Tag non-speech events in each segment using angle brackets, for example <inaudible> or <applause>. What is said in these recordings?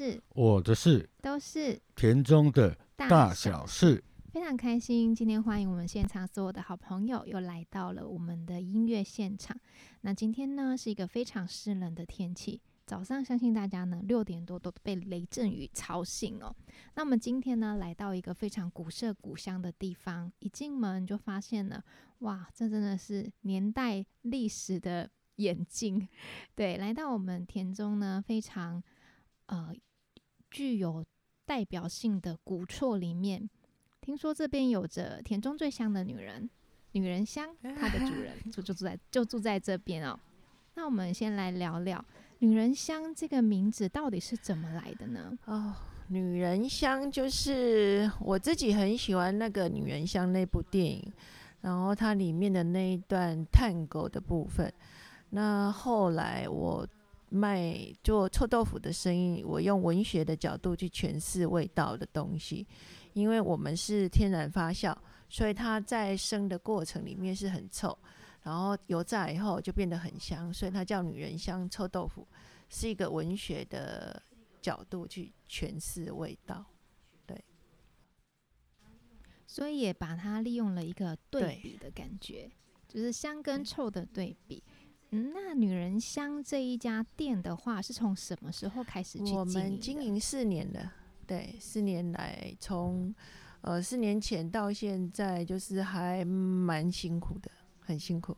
的事、我的事，都是田中的大小小事。非常开心，今天欢迎我们现场所有的好朋友又来到了我们的音乐现场。那今天呢是一个非常湿冷的天气，早上相信大家呢六点多都被雷阵雨吵醒哦。那我们今天呢来到一个非常古色古香的地方，一进门就发现了，哇，这真的是年代历史的眼镜。对，来到我们田中呢非常呃具有代表性的古厝里面。听说这边有着田中最香的女人，女人香，它的主人 <laughs> 就就住在就住在这边哦。那我们先来聊聊女人香这个名字到底是怎么来的呢？哦，女人香就是我自己很喜欢那个女人香那部电影，然后它里面的那一段探戈的部分。那后来我卖做臭豆腐的生意，我用文学的角度去诠释味道的东西。因为我们是天然发酵，所以它在生的过程里面是很臭，然后油炸以后就变得很香，所以它叫女人香臭豆腐，是一个文学的角度去诠释味道，对。所以也把它利用了一个对比的感觉，就是香跟臭的对比。嗯，那女人香这一家店的话，是从什么时候开始去我们经营四年了。对，四年来从呃四年前到现在，就是还蛮辛苦的，很辛苦。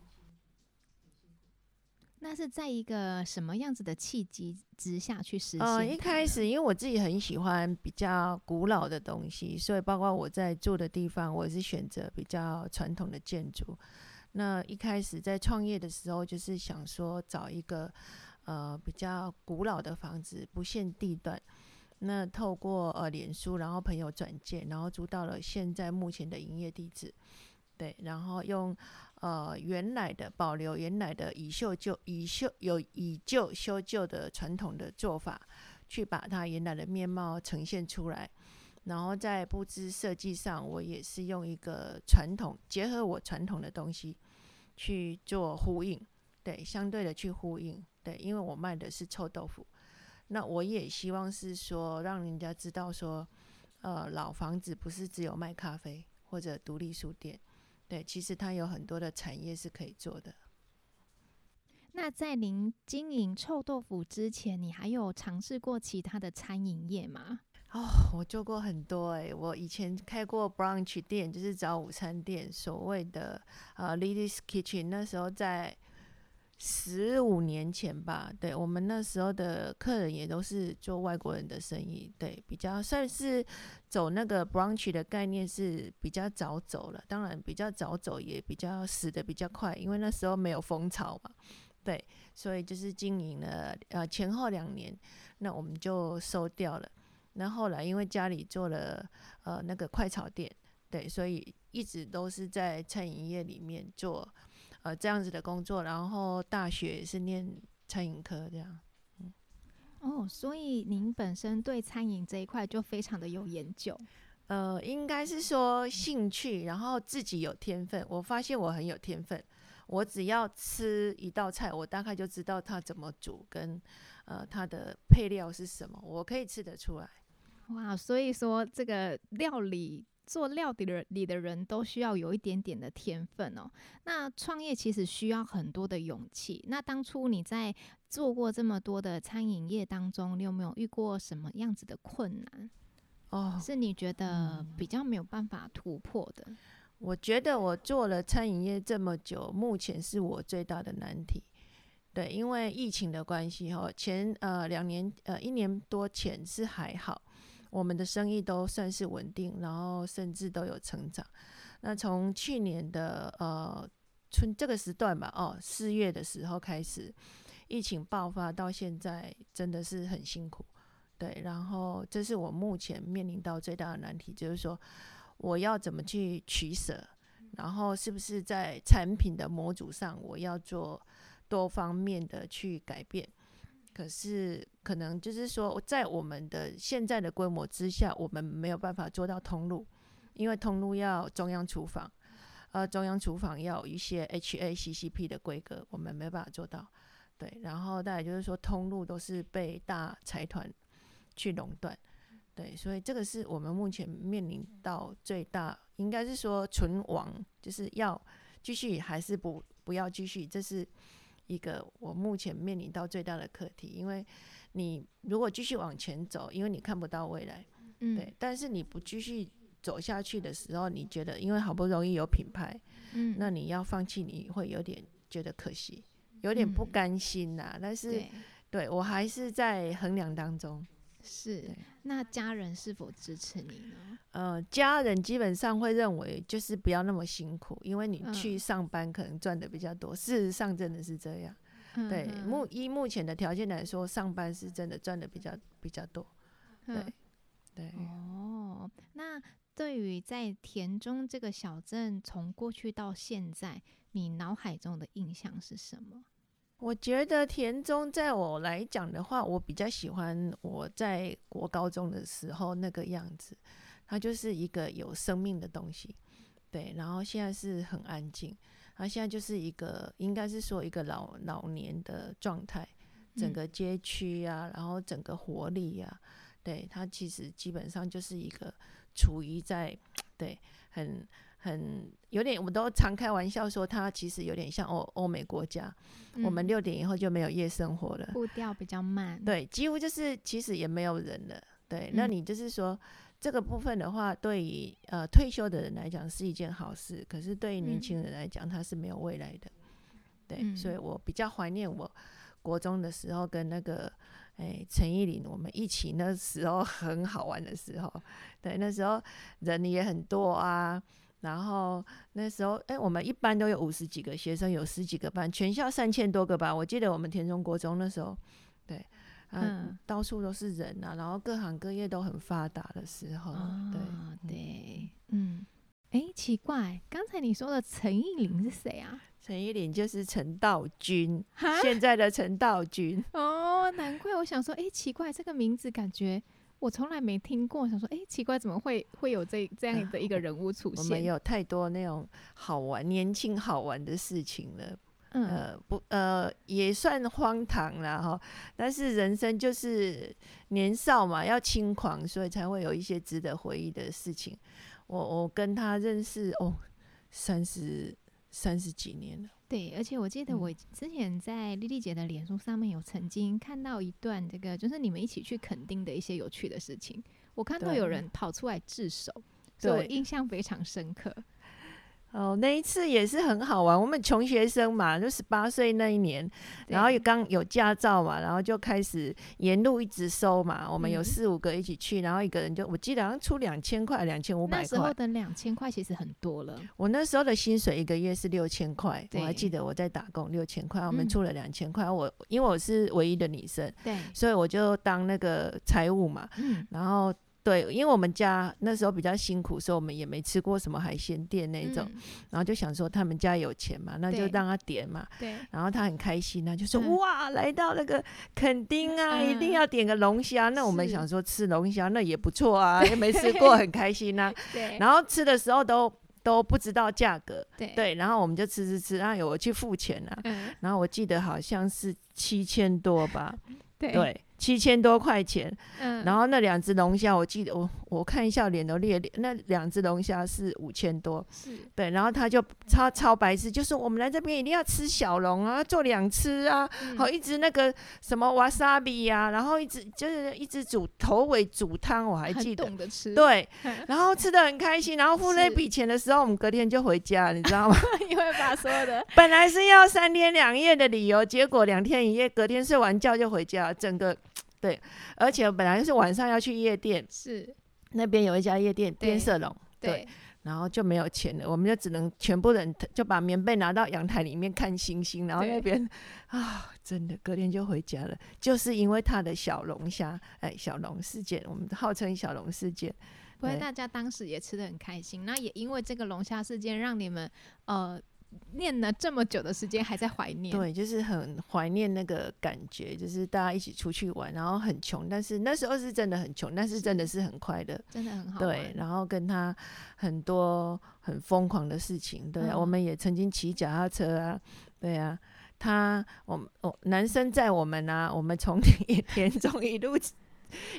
那是在一个什么样子的契机之下去实现？呃，一开始因为我自己很喜欢比较古老的东西，所以包括我在住的地方，我是选择比较传统的建筑。那一开始在创业的时候，就是想说找一个呃比较古老的房子，不限地段。那透过呃脸书，然后朋友转介，然后租到了现在目前的营业地址，对，然后用呃原来的保留原来的以旧旧以旧有以旧修旧的传统的做法，去把它原来的面貌呈现出来，然后在布置设计上，我也是用一个传统结合我传统的东西去做呼应，对，相对的去呼应，对，因为我卖的是臭豆腐。那我也希望是说，让人家知道说，呃，老房子不是只有卖咖啡或者独立书店，对，其实它有很多的产业是可以做的。那在您经营臭豆腐之前，你还有尝试过其他的餐饮业吗？哦，我做过很多诶，我以前开过 brunch 店，就是早午餐店，所谓的呃 ladies kitchen，那时候在。十五年前吧，对我们那时候的客人也都是做外国人的生意，对，比较算是走那个 brunch 的概念是比较早走了，当然比较早走也比较死的比较快，因为那时候没有风潮嘛，对，所以就是经营了呃前后两年，那我们就收掉了。那后来因为家里做了呃那个快炒店，对，所以一直都是在餐饮业里面做。呃，这样子的工作，然后大学是念餐饮科，这样。嗯，哦，所以您本身对餐饮这一块就非常的有研究。呃，应该是说兴趣，然后自己有天分。我发现我很有天分，我只要吃一道菜，我大概就知道它怎么煮，跟呃它的配料是什么，我可以吃得出来。哇，所以说这个料理。做料理的里的人都需要有一点点的天分哦。那创业其实需要很多的勇气。那当初你在做过这么多的餐饮业当中，你有没有遇过什么样子的困难？哦，是你觉得比较没有办法突破的？我觉得我做了餐饮业这么久，目前是我最大的难题。对，因为疫情的关系哈，前呃两年呃一年多前是还好。我们的生意都算是稳定，然后甚至都有成长。那从去年的呃春这个时段吧，哦四月的时候开始，疫情爆发到现在，真的是很辛苦。对，然后这是我目前面临到最大的难题，就是说我要怎么去取舍，然后是不是在产品的模组上，我要做多方面的去改变。可是，可能就是说，在我们的现在的规模之下，我们没有办法做到通路，因为通路要中央厨房，呃，中央厨房要一些 HACCP 的规格，我们没办法做到。对，然后再就是说，通路都是被大财团去垄断。对，所以这个是我们目前面临到最大，应该是说存亡，就是要继续还是不不要继续，这是一个我目前面临到最大的课题。因为你如果继续往前走，因为你看不到未来，嗯，对，但是你不继续走下去的时候，你觉得因为好不容易有品牌，嗯，那你要放弃，你会有点觉得可惜，有点不嗯甘心呐、但是对，对我还是在衡量当中。是。那家人是否支持你呢？呃，家人基本上会认为就是不要那么辛苦，因为你嗯去上班可能赚的比较多。事实上真的是这样。对，嗯目依目前的条件来说，上班是真的赚的比较比较多。嗯对对，哦，那对于在田中这个小镇从过去到现在，你脑海中的印象是什么？我觉得田中在我来讲的话，我比较喜欢我在国高中的时候那个样子，它就是一个有生命的东西。对，然后现在是很安静，它现在就是一个应该是说一个老老年的状态，整嗯个街区啊，然后整个活力啊，对它其实基本上就是一个处于在 <tsk> 对很很有点，我们都常开玩笑说它其实有点像欧欧美国家，我们嗯六点以后就没有夜生活了，步调比较慢，对，几乎就是其实也没有人了，对，那嗯你就是说。这个部分的话，对于呃退休的人来讲是一件好事，可是对于年嗯轻人来讲，他是没有未来的。对，所以嗯我比较怀念我国中的时候跟那个哎陈依林我们一起那时候很好玩的时候。对，那时候人也很多啊，然后那时候哎我们一班都有五十几个学生，有十几个班，全校三千多个班。我记得我们田中国中那时候，对。啊，嗯到处都是人啊，然后各行各业都很发达的时候，对啊，对，嗯，哎，奇怪，刚才你说的陈意林是谁啊？陈依林就是陈道君，现在的陈道君。哦，难怪我想说，哎，奇怪，这个名字感觉我从来没听过，想说，哎，奇怪，怎么会会有这这样的一个 <laughs> 人物出现我们？有太多那种好玩、年轻好玩的事情了。嗯，呃，不，呃，也算荒唐了哈。但是人生就是年少嘛，要轻狂，所以才会有一些值得回忆的事情。我我跟他认识哦，三十三十几年了。对，而且我记得嗯我之前在丽丽姐的脸书上面有曾经看到一段这个，就是你们一起去垦丁的一些有趣的事情。我看到有人跑出来自首，所以我印象非常深刻。哦，那一次也是很好玩。我们穷学生嘛，就十八岁那一年，然后刚有驾照嘛，然后就开始沿路一直收嘛。我们有嗯四五个一起去，然后一个人就我记得好像出两千块、两千五百块。那时候的两千块其实很多了。我那时候的薪水一个月是六千块，我还记得我在打工六千块，我们嗯出了两千块。我因为我是唯一的女生，对，所以我就当那个财务嘛，嗯，然后。对，因为我们家那时候比较辛苦，所以我们也没吃过什么海鲜店那种，嗯然后就想说他们家有钱嘛，那就让他点嘛。对，然后他很开心啊，就说、嗯哇，来到那个垦丁啊，嗯一定要点个龙虾。那我们想说吃龙虾那也不错啊，也没吃过，<laughs> 很开心啊。对，然后吃的时候都都不知道价格，对，对，然后我们就吃吃吃，然后有我去付钱啊，嗯，然后我记得好像是七千多吧，<laughs> 对，对，七千多块钱。嗯，然后那两只龙虾，我记得我我看一下脸都裂裂，那两只龙虾是五千多，是，对，然后他就超超白痴，就是我们来这边一定要吃小龙啊，做两吃啊，嗯好、一直那个什么 wasabi 呀、然后一直就是一直煮头尾煮汤，我还记得。懂得吃，，对，<laughs> 然后吃的很开心，然后付那笔钱的时候，我们隔天就回家，你知道吗？<laughs> 因为把所有的，<laughs> 本来是要三天两夜的理由，结果两天一夜，隔天睡完觉就回家，整个对，而且本来是晚上要去夜店，是，那边有一家夜店变色龙，对对，然后就没有钱了，我们就只能全部人就把棉被拿到阳台里面看星星，然后那边啊，真的隔天就回家了，就是因为他的小龙虾，哎，小龙事件，我们号称小龙事件，不过大家当时也吃的很开心，那也因为这个龙虾事件，让你们呃念了这么久的时间还在怀念，对，就是很怀念那个感觉，就是大家一起出去玩，然后很穷，但是那时候是真的很穷，但是真的是。很快乐，真的很好对，然后跟他很多很疯狂的事情，对啊，我嗯们也曾经骑脚踏车啊，对啊，他我们我男生载我们啊，我们从 <laughs> 田中一路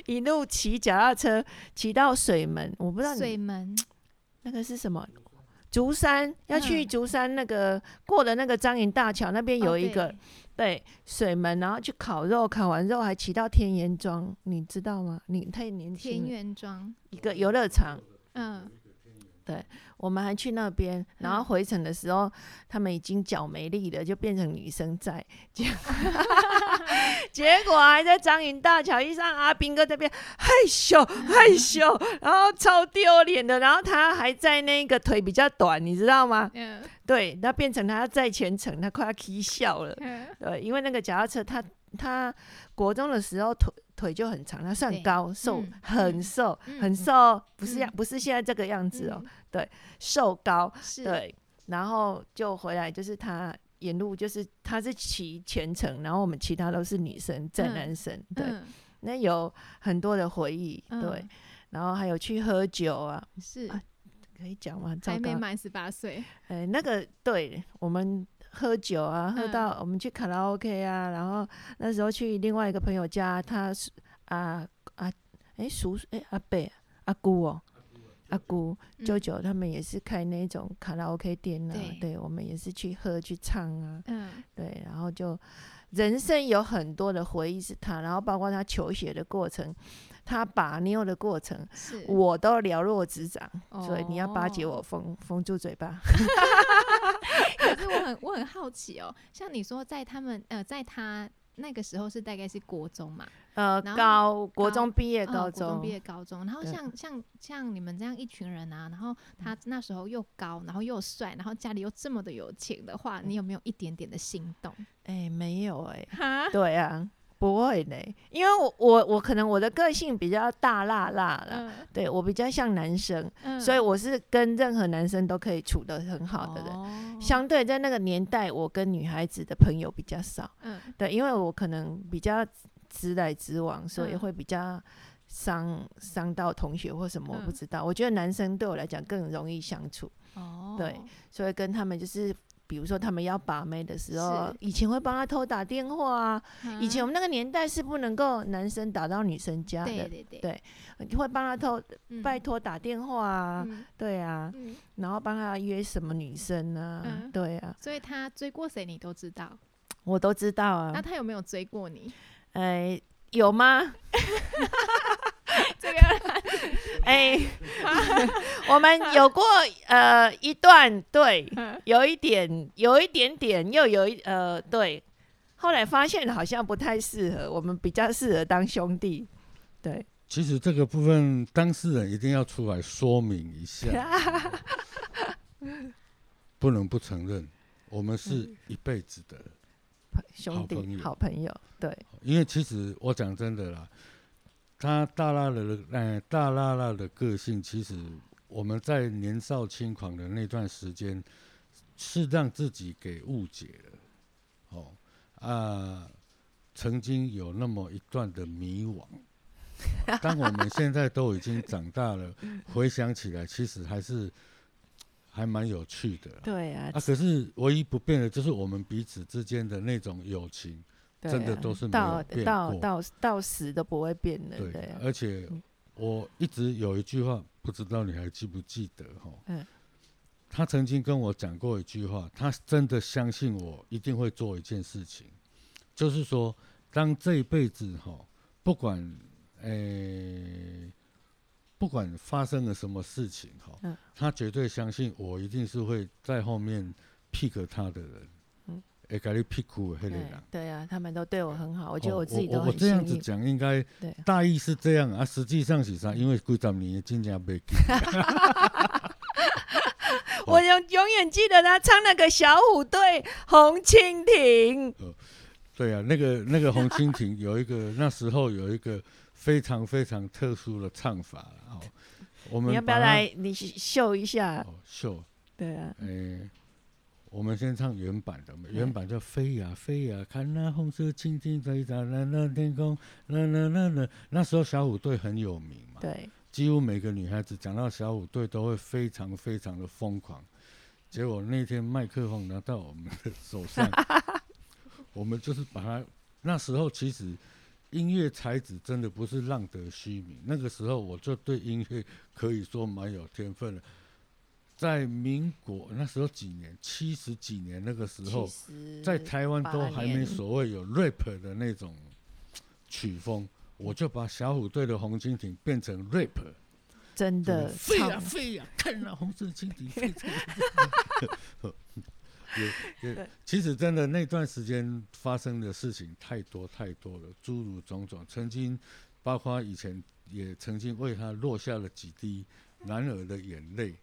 一路骑脚踏车骑到水门，我不知道你水门。那个是什么。竹山要去嗯竹山那个过了那个张营大桥那边有哦一个、对。对水门，然后去烤肉，烤完肉还骑到天元庄，你知道吗？你太年轻田了，园庄，一个游乐场，嗯，我们还去那边，然后嗯回程的时候，他们已经脚没力了，就变成女生在，结 <laughs> 结果还在张营大桥一上，阿斌哥这边害羞害羞，然后超丢脸的，然后他还在那个腿比较短，你知道吗？嗯对，那变成他在全程，他快要踢笑了。嗯对，因为那个脚踏车他，他国中的时候腿腿就很长，他算高瘦，嗯很嗯瘦，嗯很瘦哦，不是嗯样，不是现在这个样子哦，<laughs> 对瘦高，对，然后就回来，就是他沿路就是他是骑全程，然后我们其他都是女生载嗯男生，对，嗯。那有很多的回忆，对嗯，然后还有去喝酒啊，是啊可以讲吗？还没满十八岁，哎，那个对我们喝酒啊，喝嗯。到我们去卡拉 OK 啊，然后那时候去另外一个朋友家，他是啊啊，哎叔哎阿伯阿姑哦。阿姑、嗯。舅舅他们也是开那种卡拉 OK 店啊，对。对我们也是去喝去唱啊，嗯。对，然后就人生有很多的回忆是他，然后包括他求学的过程，他把妞的过程，是，我都了若指掌，所以你要巴结哦。我，封封住嘴巴。<laughs> <laughs> 可是我很我很好奇哦，像你说在他们呃，在他那个时候是大概是国中嘛，呃，高国中毕业，呃高中国中毕业高中，然后像像像你们这样一群人啊，然后他那时候又高，然后又帅，然后家里又这么的有钱的话，你有没有一点点的心动？哎、没有哎、哈，对啊，不会嘞，因为我我我可能我的个性比较大辣辣啦，嗯。对我比较像男生，嗯。所以我是跟任何男生都可以处得很好的人。哦。相对在那个年代，我跟女孩子的朋友比较少，嗯。对，因为我可能比较直来直往，所以嗯。会比较伤伤到同学或什么，我不嗯知道。我觉得男生对我来讲更容易相处，哦，对所以跟他们就是。比如说，他们要把妹的时候，以前会帮他偷打电话啊。以前我们那个年代是不能够男生打到女生家的，对对对。对。会帮他偷嗯。拜托打电话啊，嗯。对啊，嗯，然后帮他约什么女生啊，嗯。对啊，所以他追过谁你都知道，我都知道啊。那他有没有追过你？哎、有吗？<laughs> 这个 <laughs> 哎、<laughs> 我们有过呃一段，对，嗯有一点，有一点点，又有一呃，对。后来发现好像不太适合，我们比较适合当兄弟。对，其实这个部分当事人一定要出来说明一下，<laughs> 不能不承认，我们是一辈子的。兄弟，好朋友，对，因为其实我讲真的啦，他大拉的呃大拉拉的个性，其实我们在年少轻狂的那段时间，是让自己给误解了。哦啊，曾经有那么一段的迷惘。<laughs> 当我们现在都已经长大了，<laughs> 回想起来，其实还是还蛮有趣的。对啊，啊，可是唯一不变的就是我们彼此之间的那种友情。真的都是没到到到到死都不会变的，对，而且嗯。我一直有一句话，不知道你还记不记得哈？嗯。他曾经跟我讲过一句话，他真的相信我一定会做一件事情，就是说，当这一辈子哈，不管诶、不管发生了什么事情哈，嗯。他绝对相信我一定是会在后面 pick 他的人，嗯会给你 pick 的那个对人。对啊，他们都对我很好，我觉得哦我自己都很我这样，子讲，应该大意是这样啊，实际上是啥？因为几十年真正没记。<laughs> 我永永远记得他唱那个小虎队《红蜻蜓》，对啊，那个那个红蜻蜓有一个那时候有一个非常非常特殊的唱法哦。我们你要不要来你秀一下？哦秀？对啊，诶、我们先唱原版的原版叫飞呀飞呀，看那红色蜻蜓飞在蓝蓝天空，那那那那。那时候小虎队很有名嘛，对，几乎每个女孩子讲到小虎队都会非常非常的疯狂。结果那天麦克风拿到我们的手上，我们就是把它。那时候其实音乐才子真的不是浪得虚名。那个时候我就对音乐可以说蛮有天分的。在民国那时候几年，七十几年那个时候，在台湾都还没所谓有 rap 的那种曲风，我就把小虎队的《红蜻蜓》变成 rap，真的飞呀飞呀，看那红色蜻蜓飞。也也，其实真的那段时间发生的事情太多太多了，诸如种种。曾经，包括以前也曾经为他落下了几滴男儿的眼泪，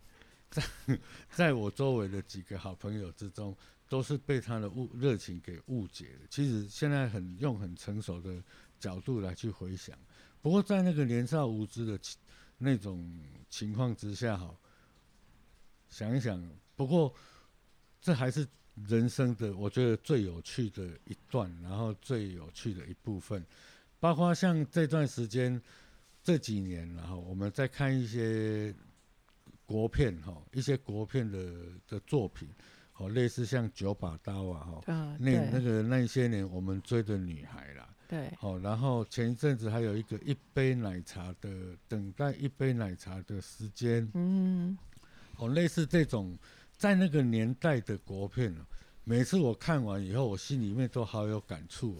在 <laughs> 在我周围的几个好朋友之中，都是被他的误热情给误解了。其实现在很用很成熟的角度来去回想，不过在那个年少无知的那种情况之下，哈，想一想，不过。这还是人生的，我觉得最有趣的一段，然后最有趣的一部分，包括像这段时间这几年，然后我们在看一些国片哈，一些国片的的作品，哦，类似像九把刀啊哈，那那个那些年我们追的女孩啦，对，哦，然后前一阵子还有一个一杯奶茶的等待一杯奶茶的时间，嗯，哦，类似这种。在那个年代的国片每次我看完以后，我心里面都好有感触。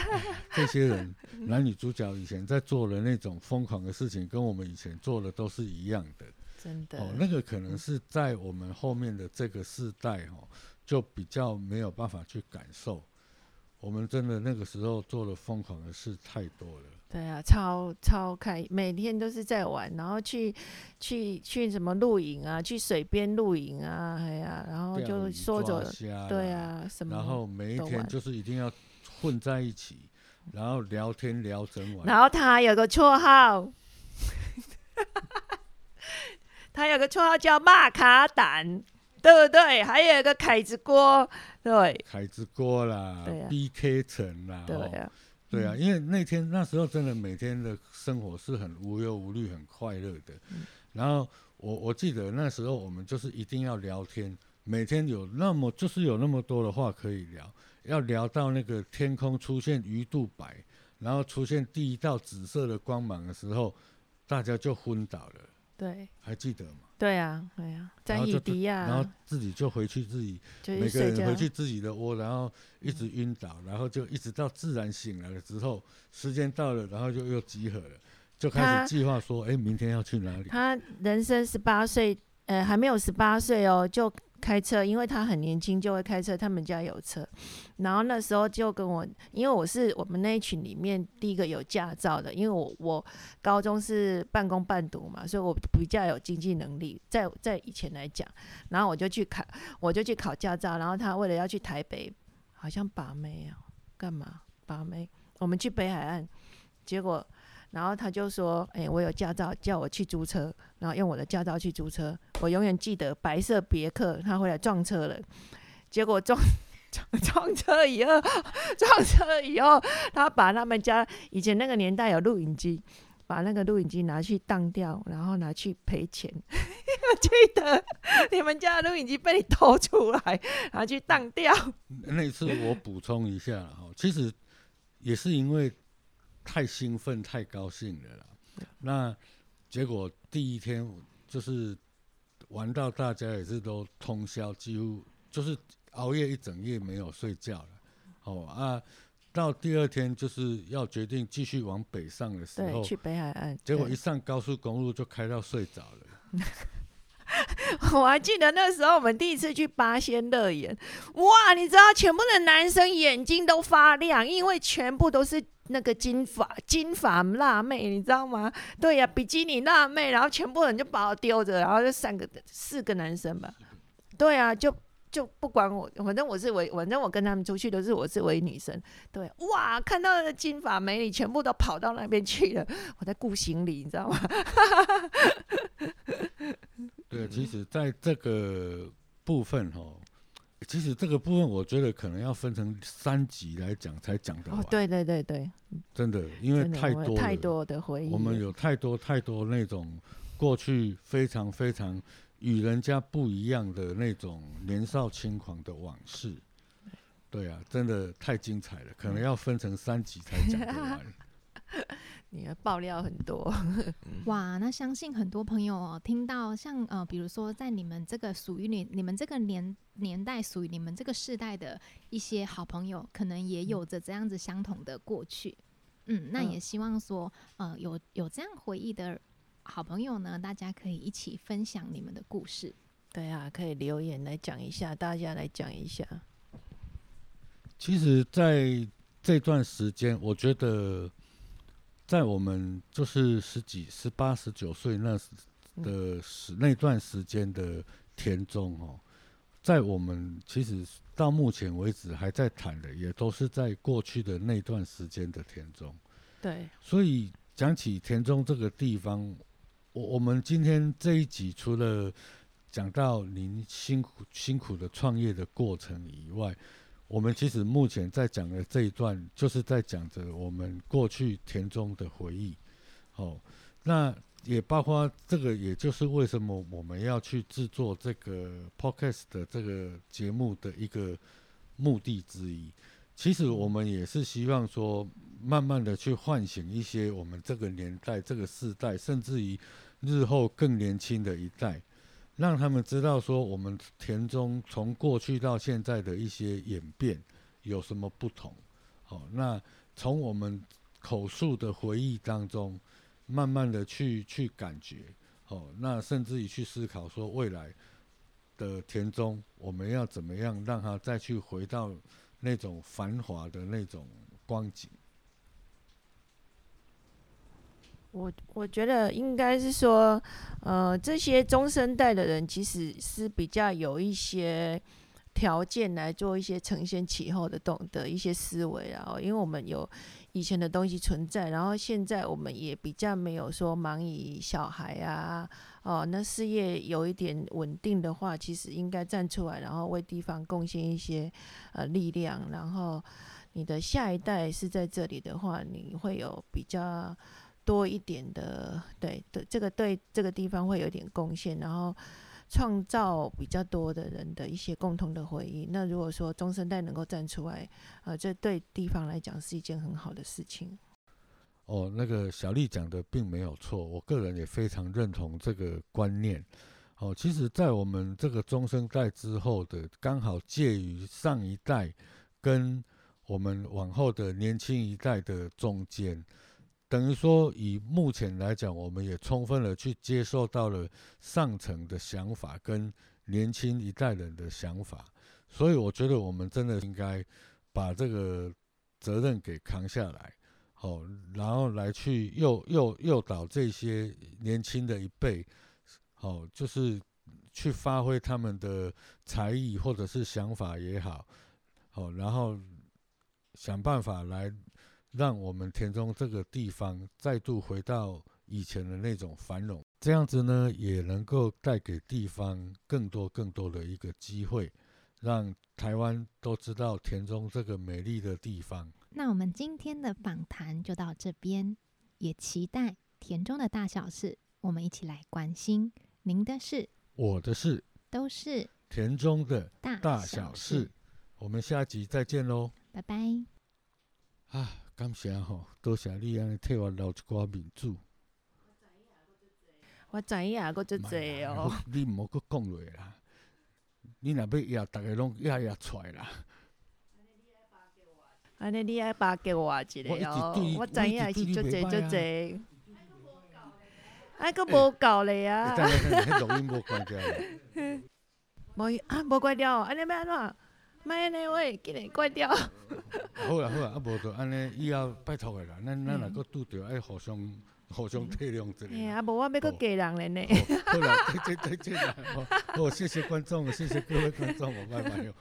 <laughs> 这些人 <laughs> 男女主角以前在做的那种疯狂的事情，跟我们以前做的都是一样的。真的。哦，那个可能是在我们后面的这个世代哦，就比较没有办法去感受。我们真的那个时候做的疯狂的事太多了。对啊，超超开，每天都是在玩，然后去去去什么露营啊，去水边露营啊，哎呀，然后就说着，对啊，什么，然后每一天就是一定要混在一起，然后聊天聊整晚。然后他有个绰号，他有个绰号叫骂卡胆，对不对？还有一个凯子锅，对，凯子锅啦，B K 城啦，对啊。对啊，因为那天那时候真的每天的生活是很无忧无虑、很快乐的。然后我我记得那时候我们就是一定要聊天，每天有那么就是有那么多的话可以聊，要聊到那个天空出现鱼肚白，然后出现第一道紫色的光芒的时候，大家就昏倒了。对，还记得吗？对啊，对啊，在雨迪啊，然后自己就回去自己，每个人回去自己的窝，然后一直晕倒，然后就一直到自然醒来了之后，时间到了，然后就又集合了，就开始计划说，哎，明天要去哪里？他人生十八岁，呃，还没有十八岁哦，就。开车，因为他很年轻就会开车，他们家有车。然后那时候就跟我，因为我是我们那一群里面第一个有驾照的，因为我我高中是半工半读嘛，所以我比较有经济能力，在在以前来讲，然后我就去考，我就去考驾照。然后他为了要去台北，好像把妹啊，干嘛把妹？我们去北海岸，结果。然后他就说：“哎，我有驾照，叫我去租车，然后用我的驾照去租车。我永远记得白色别克，他回来撞车了。结果撞 <laughs> 撞撞车以后，撞车以后，他把他们家以前那个年代有录影机，把那个录影机拿去当掉，然后拿去赔钱。我 <laughs> 记得你们家的录影机被你偷出来，拿去当掉。那次我补充一下哈，其实也是因为。”太兴奋、太高兴了啦！那结果第一天就是玩到大家也是都通宵，几乎就是熬夜一整夜没有睡觉了。哦啊，到第二天就是要决定继续往北上的时候，去北海岸。结果一上高速公路就开到睡着了。<laughs> 我还记得那时候我们第一次去八仙乐园，哇！你知道全部的男生眼睛都发亮，因为全部都是。那个金发金发辣妹，你知道吗？对呀，比基尼辣妹，然后全部人就把我丢着，然后就三个四个男生吧。对啊，就就不管我，反正我是唯，反正我跟他们出去都是我是唯女生。对，哇，看到的金发美女全部都跑到那边去了，我在顾行李，你知道吗？对，其实在这个部分哈。其实这个部分，我觉得可能要分成三集来讲，才讲得完。对对对对，真的，因为太多太多的回忆，我们有太多太多那种过去非常非常与人家不一样的那种年少轻狂的往事。对啊，真的太精彩了，可能要分成三集才讲得完。<laughs> 你的爆料很多。<laughs> 哇，那相信很多朋友哦，听到像呃，比如说在你们这个属于你你们这个年年代属于你们这个世代的一些好朋友，可能也有着这样子相同的过去。嗯，那嗯也希望说，呃，有有这样回忆的好朋友呢，大家可以一起分享你们的故事。对啊，可以留言来讲一下，大家来讲一下。其实，在这段时间，我觉得，在我们就是十几、十八、十九岁那时的时那段时间的田中哦，在我们其实到目前为止还在谈的，也都是在过去的那段时间的田中。对，所以讲起田中这个地方，我我们今天这一集除了讲到您辛苦辛苦的创业的过程以外，我们其实目前在讲的这一段，就是在讲着我们过去田中的回忆。哦，那也包括这个，也就是为什么我们要去制作这个 podcast 的这个节目的一个目的之一。其实我们也是希望说，慢慢的去唤醒一些我们这个年代、这个世代，甚至于日后更年轻的一代，让他们知道说，我们田中从过去到现在的一些演变有什么不同。好、那从我们口述的回忆当中，慢慢的去去感觉，哦，那甚至于去思考说未来的田中，我们要怎么样让它再去回到那种繁华的那种光景。我我觉得应该是说，呃，这些中生代的人其实是比较有一些条件来做一些承先启后的动的一些思维啊，哦因为我们有以前的东西存在，然后现在我们也比较没有说忙于小孩啊，哦，那事业有一点稳定的话，其实应该站出来，然后为地方贡献一些呃力量，然后你的下一代是在这里的话，你会有比较。多一点的，对对，这个对这个地方会有点贡献，然后创造比较多的人的一些共同的回忆。那如果说中生代能够站出来，呃，这对地方来讲是一件很好的事情。哦，那个小丽讲的并没有错，我个人也非常认同这个观念。哦，其实，在我们这个中生代之后的，刚好介于上一代跟我们往后的年轻一代的中间，等于说，以目前来讲，我们也充分的去接受到了上层的想法跟年轻一代人的想法，所以我觉得我们真的应该把这个责任给扛下来。好、然后来去诱诱诱导这些年轻的一辈，好、就是去发挥他们的才艺或者是想法也好，好、然后想办法来让我们田中这个地方再度回到以前的那种繁荣，这样子呢，也能够带给地方更多更多的一个机会，让台湾都知道田中这个美丽的地方。那我们今天的访谈就到这边，也期待田中的大小事，我们一起来关心您的事，我的事都是田中的大小事，我们下集再见喽！拜拜。啊，感谢吼，多谢你安尼替我留一寡面子。我知影，我足莫济哦。<laughs> 你毋好搁讲落啦。你若要压，逐个拢压压出来啦。安尼你爱巴给我一我一直个哦对你，我知影我一直是足济足济。啊，佫无够咧欸啊！等下等下，迄录音无关掉咧。<laughs> 无啊，无关掉，安尼要安怎？莫安尼喂，今日关掉。好啦好啦，啊无就安尼，以后拜托诶啦。咱咱若嗯搁拄着，爱互相互相体谅一嘿，下。啊，无我要搁嫁人咧呢。好好啦，对，这对对啦。好，好谢谢观众，谢谢各位观众，我拜拜哟。